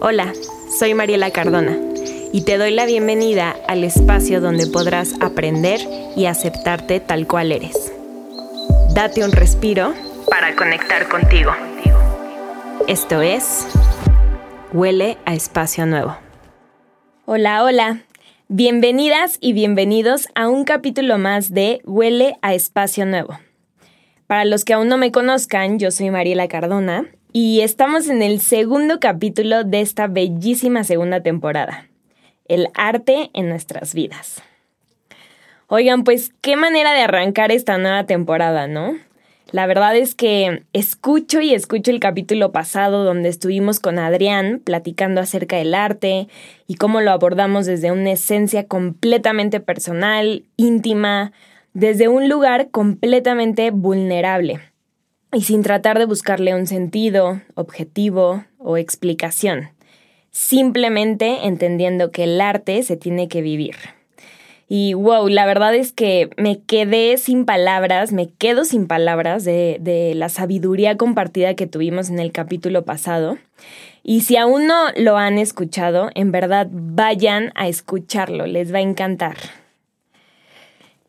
Hola, soy Mariela Cardona y te doy la bienvenida al espacio donde podrás aprender y aceptarte tal cual eres. Date un respiro para conectar contigo. Esto es Huele a Espacio Nuevo. Hola, hola. Bienvenidas y bienvenidos a un capítulo más de Huele a Espacio Nuevo. Para los que aún no me conozcan, yo soy Mariela Cardona y estamos en el segundo capítulo de esta bellísima segunda temporada, el arte en nuestras vidas. Oigan, pues qué manera de arrancar esta nueva temporada, ¿no? La verdad es que escucho y escucho el capítulo pasado donde estuvimos con Adrián platicando acerca del arte y cómo lo abordamos desde una esencia completamente personal, íntima, desde un lugar completamente vulnerable y sin tratar de buscarle un sentido, objetivo o explicación, simplemente entendiendo que el arte se tiene que vivir. Y wow, la verdad es que me quedé sin palabras, me quedo sin palabras de, de, la sabiduría compartida que tuvimos en el capítulo pasado. Y si aún no lo han escuchado, en verdad vayan a escucharlo, les va a encantar.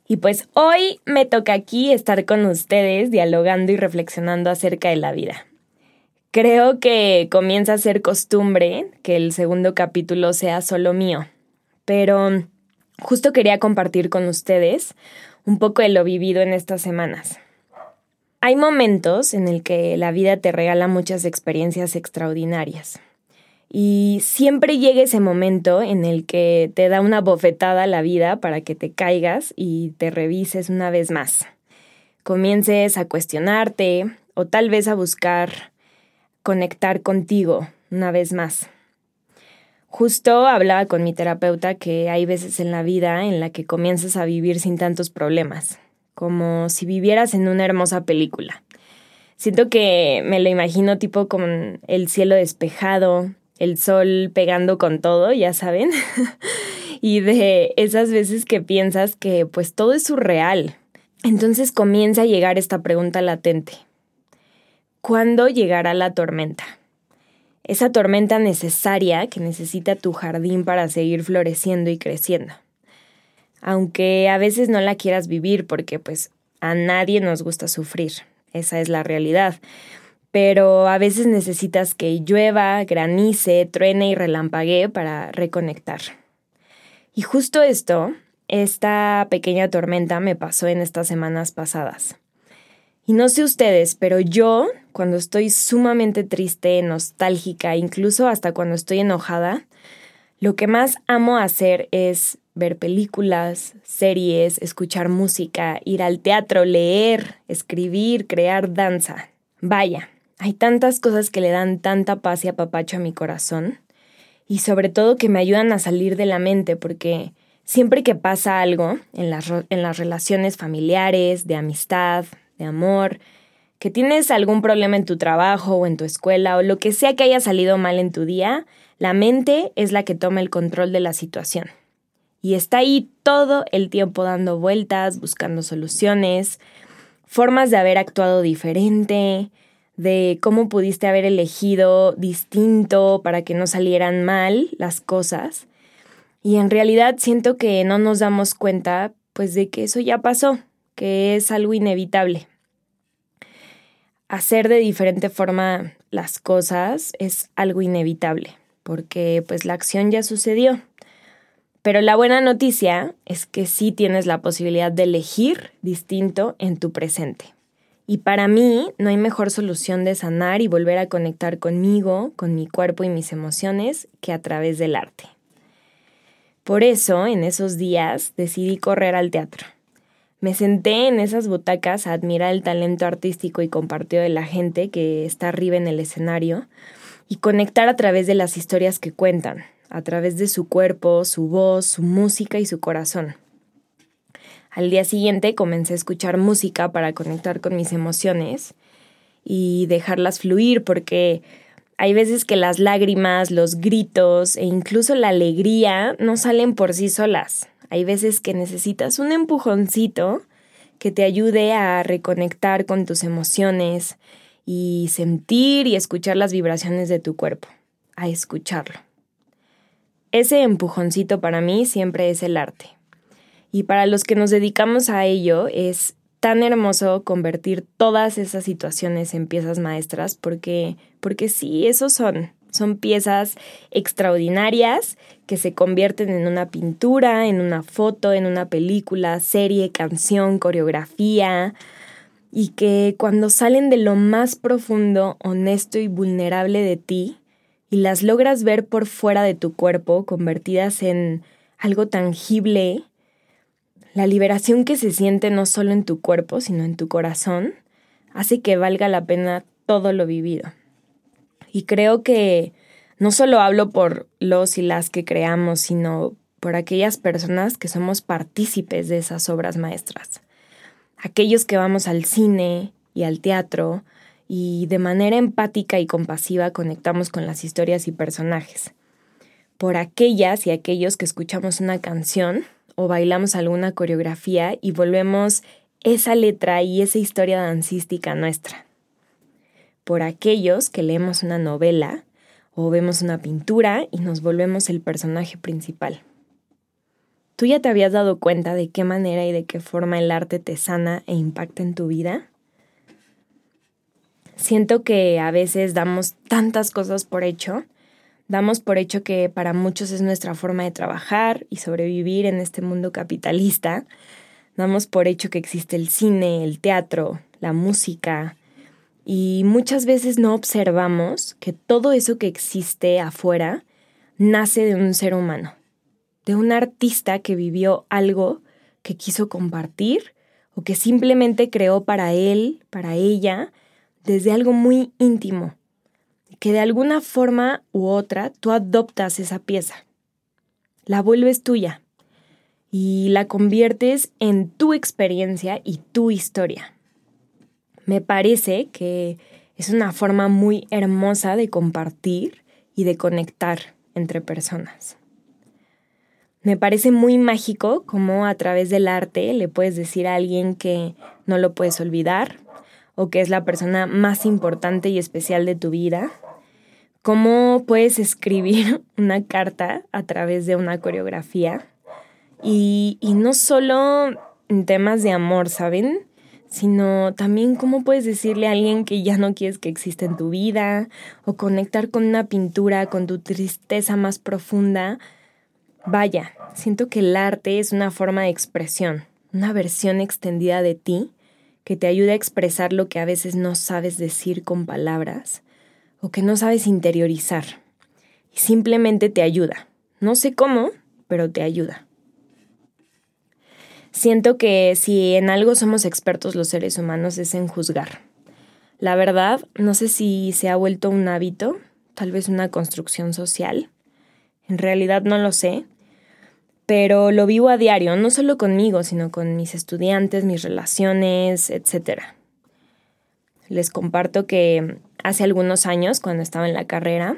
Y pues hoy me toca aquí estar con ustedes dialogando y reflexionando acerca de la vida. Creo que comienza a ser costumbre que el segundo capítulo sea solo mío, pero justo quería compartir con ustedes un poco de lo vivido en estas semanas. Hay momentos en el que la vida te regala muchas experiencias extraordinarias. Y siempre llega ese momento en el que te da una bofetada la vida para que te caigas y te revises una vez más. Comiences a cuestionarte o tal vez a buscar conectar contigo una vez más. Justo hablaba con mi terapeuta que hay veces en la vida en la que comienzas a vivir sin tantos problemas, como si vivieras en una hermosa película. Siento que me lo imagino tipo con el cielo despejado, el sol pegando con todo, ya saben, y de esas veces que piensas que pues todo es surreal. Entonces comienza a llegar esta pregunta latente. ¿Cuándo llegará la tormenta? Esa tormenta necesaria que necesita tu jardín para seguir floreciendo y creciendo. Aunque a veces no la quieras vivir porque pues a nadie nos gusta sufrir, esa es la realidad pero a veces necesitas que llueva, granice, truene y relampaguee para reconectar. Y justo esto, esta pequeña tormenta me pasó en estas semanas pasadas. Y no sé ustedes, pero yo, cuando estoy sumamente triste, nostálgica, incluso hasta cuando estoy enojada, lo que más amo hacer es ver películas, series, escuchar música, ir al teatro, leer, escribir, crear danza. Vaya, hay tantas cosas que le dan tanta paz y apapacho a mi corazón y sobre todo que me ayudan a salir de la mente porque siempre que pasa algo en las, en las relaciones familiares, de amistad, de amor, que tienes algún problema en tu trabajo o en tu escuela o lo que sea que haya salido mal en tu día, la mente es la que toma el control de la situación. Y está ahí todo el tiempo dando vueltas, buscando soluciones, formas de haber actuado diferente, de cómo pudiste haber elegido distinto para que no salieran mal las cosas. Y en realidad siento que no nos damos cuenta pues de que eso ya pasó, que es algo inevitable. Hacer de diferente forma las cosas es algo inevitable, porque pues la acción ya sucedió. Pero la buena noticia es que sí tienes la posibilidad de elegir distinto en tu presente. Y para mí no hay mejor solución de sanar y volver a conectar conmigo, con mi cuerpo y mis emociones que a través del arte. Por eso, en esos días, decidí correr al teatro. Me senté en esas butacas a admirar el talento artístico y compartido de la gente que está arriba en el escenario y conectar a través de las historias que cuentan, a través de su cuerpo, su voz, su música y su corazón. Al día siguiente comencé a escuchar música para conectar con mis emociones y dejarlas fluir porque hay veces que las lágrimas, los gritos e incluso la alegría no salen por sí solas. Hay veces que necesitas un empujoncito que te ayude a reconectar con tus emociones y sentir y escuchar las vibraciones de tu cuerpo, a escucharlo. Ese empujoncito para mí siempre es el arte. Y para los que nos dedicamos a ello es tan hermoso convertir todas esas situaciones en piezas maestras porque, porque sí, esos son. Son piezas extraordinarias que se convierten en una pintura, en una foto, en una película, serie, canción, coreografía, y que cuando salen de lo más profundo, honesto y vulnerable de ti, y las logras ver por fuera de tu cuerpo, convertidas en algo tangible, la liberación que se siente no solo en tu cuerpo, sino en tu corazón, hace que valga la pena todo lo vivido. Y creo que no solo hablo por los y las que creamos, sino por aquellas personas que somos partícipes de esas obras maestras. Aquellos que vamos al cine y al teatro y de manera empática y compasiva conectamos con las historias y personajes. Por aquellas y aquellos que escuchamos una canción o bailamos alguna coreografía y volvemos esa letra y esa historia dancística nuestra. Por aquellos que leemos una novela o vemos una pintura y nos volvemos el personaje principal. ¿Tú ya te habías dado cuenta de qué manera y de qué forma el arte te sana e impacta en tu vida? Siento que a veces damos tantas cosas por hecho Damos por hecho que para muchos es nuestra forma de trabajar y sobrevivir en este mundo capitalista. Damos por hecho que existe el cine, el teatro, la música. Y muchas veces no observamos que todo eso que existe afuera nace de un ser humano, de un artista que vivió algo que quiso compartir o que simplemente creó para él, para ella, desde algo muy íntimo que de alguna forma u otra tú adoptas esa pieza, la vuelves tuya y la conviertes en tu experiencia y tu historia. Me parece que es una forma muy hermosa de compartir y de conectar entre personas. Me parece muy mágico cómo a través del arte le puedes decir a alguien que no lo puedes olvidar o que es la persona más importante y especial de tu vida cómo puedes escribir una carta a través de una coreografía y, no solo en temas de amor, ¿saben? Sino también cómo puedes decirle a alguien que ya no quieres que exista en tu vida o conectar con una pintura, con tu tristeza más profunda. Vaya, siento que el arte es una forma de expresión, una versión extendida de ti que te ayuda a expresar lo que a veces no sabes decir con palabras o que no sabes interiorizar. Y simplemente te ayuda. No sé cómo, pero te ayuda. Siento que si en algo somos expertos los seres humanos es en juzgar. La verdad, no sé si se ha vuelto un hábito, tal vez una construcción social. En realidad no lo sé, pero lo vivo a diario, no solo conmigo, sino con mis estudiantes, mis relaciones, etc. Les comparto que hace algunos años, cuando estaba en la carrera,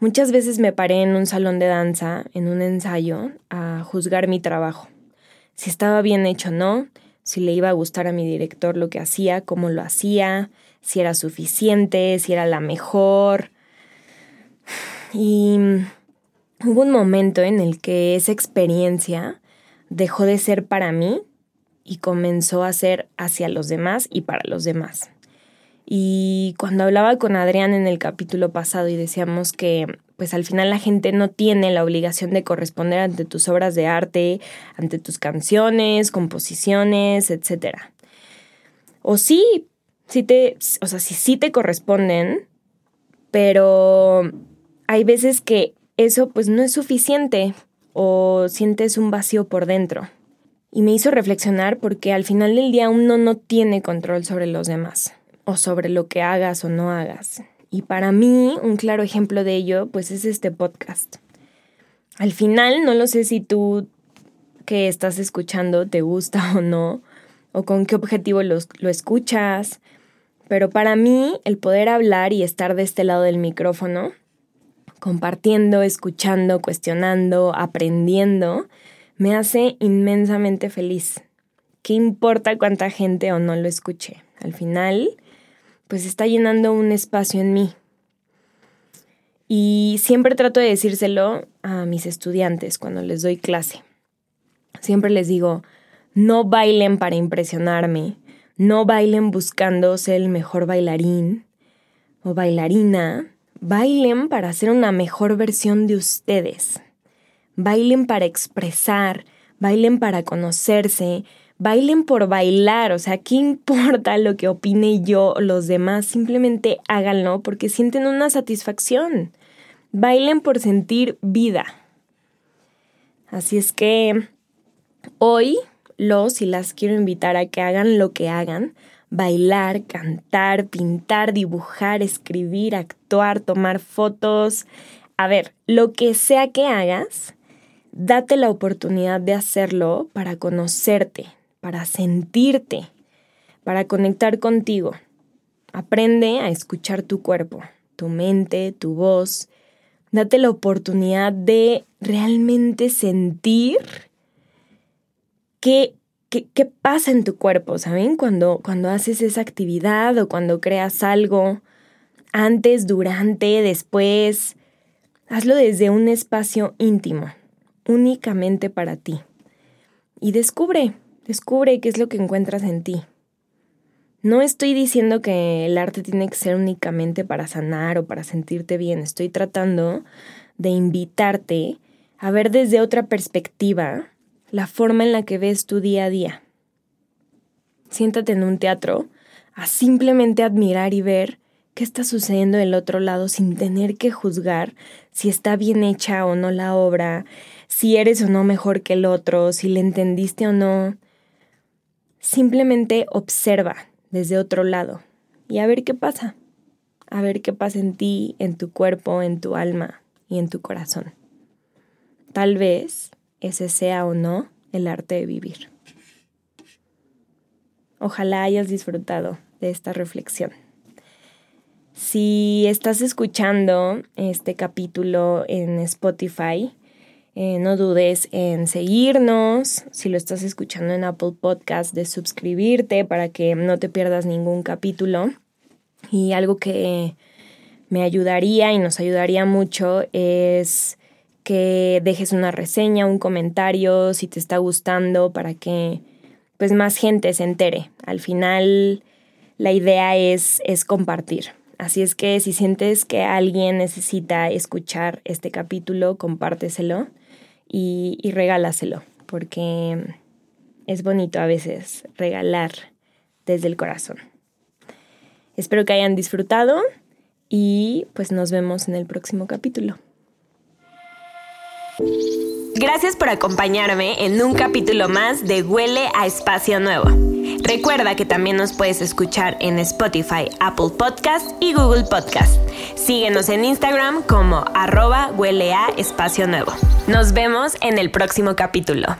muchas veces me paré en un salón de danza, en un ensayo, a juzgar mi trabajo. Si estaba bien hecho o no, si le iba a gustar a mi director lo que hacía, cómo lo hacía, si era suficiente, si era la mejor. Y hubo un momento en el que esa experiencia dejó de ser para mí y comenzó a ser hacia los demás y para los demás. Y cuando hablaba con Adrián en el capítulo pasado y decíamos que pues al final la gente no tiene la obligación de corresponder ante tus obras de arte, ante tus canciones, composiciones, etc. O sí, sí te, o sea, sí, sí te corresponden, pero hay veces que eso pues no es suficiente o sientes un vacío por dentro. Y me hizo reflexionar porque al final del día uno no tiene control sobre los demás o sobre lo que hagas o no hagas. Y para mí, un claro ejemplo de ello, pues es este podcast. Al final, no lo sé si tú que estás escuchando te gusta o no, o con qué objetivo lo, lo escuchas, pero para mí el poder hablar y estar de este lado del micrófono, compartiendo, escuchando, cuestionando, aprendiendo, me hace inmensamente feliz. ¿Qué importa cuánta gente o no lo escuche? Al final, pues está llenando un espacio en mí. Y siempre trato de decírselo a mis estudiantes cuando les doy clase. Siempre les digo, no bailen para impresionarme, no bailen buscando ser el mejor bailarín o bailarina, bailen para ser una mejor versión de ustedes. Bailen para expresar, bailen para conocerse, bailen por bailar, o sea, ¿qué importa lo que opine yo los demás? Simplemente háganlo porque sienten una satisfacción. Bailen por sentir vida. Así es que hoy los y las quiero invitar a que hagan lo que hagan, bailar, cantar, pintar, dibujar, escribir, actuar, tomar fotos. A ver, lo que sea que hagas, date la oportunidad de hacerlo para conocerte, para sentirte, para conectar contigo. Aprende a escuchar tu cuerpo, tu mente, tu voz. Date la oportunidad de realmente sentir qué, qué, pasa en tu cuerpo, ¿saben? Cuando, cuando haces esa actividad o cuando creas algo, antes, durante, después. Hazlo desde un espacio íntimo, únicamente para ti. Y descubre, Descubre qué es lo que encuentras en ti. No estoy diciendo que el arte tiene que ser únicamente para sanar o para sentirte bien. Estoy tratando de invitarte a ver desde otra perspectiva la forma en la que ves tu día a día. Siéntate en un teatro a simplemente admirar y ver qué está sucediendo del otro lado sin tener que juzgar si está bien hecha o no la obra, si eres o no mejor que el otro, si le entendiste o no. Simplemente observa desde otro lado y a ver qué pasa. A ver qué pasa en ti, en tu cuerpo, en tu alma y en tu corazón. Tal vez ese sea o no el arte de vivir. Ojalá hayas disfrutado de esta reflexión. Si estás escuchando este capítulo en Spotify, eh, no dudes en seguirnos, si lo estás escuchando en Apple Podcast, de suscribirte para que no te pierdas ningún capítulo. Y algo que me ayudaría y nos ayudaría mucho es que dejes una reseña, un comentario, si te está gustando, para que pues más gente se entere. Al final la idea es, es compartir. Así es que si sientes que alguien necesita escuchar este capítulo, compárteselo y, regálaselo, porque es bonito a veces regalar desde el corazón. Espero que hayan disfrutado y pues nos vemos en el próximo capítulo. Gracias por acompañarme en un capítulo más de Huele a Espacio Nuevo. Recuerda que también nos puedes escuchar en Spotify, Apple Podcast y Google Podcast. Síguenos en Instagram como arroba huele a espacio nuevo. Nos vemos en el próximo capítulo.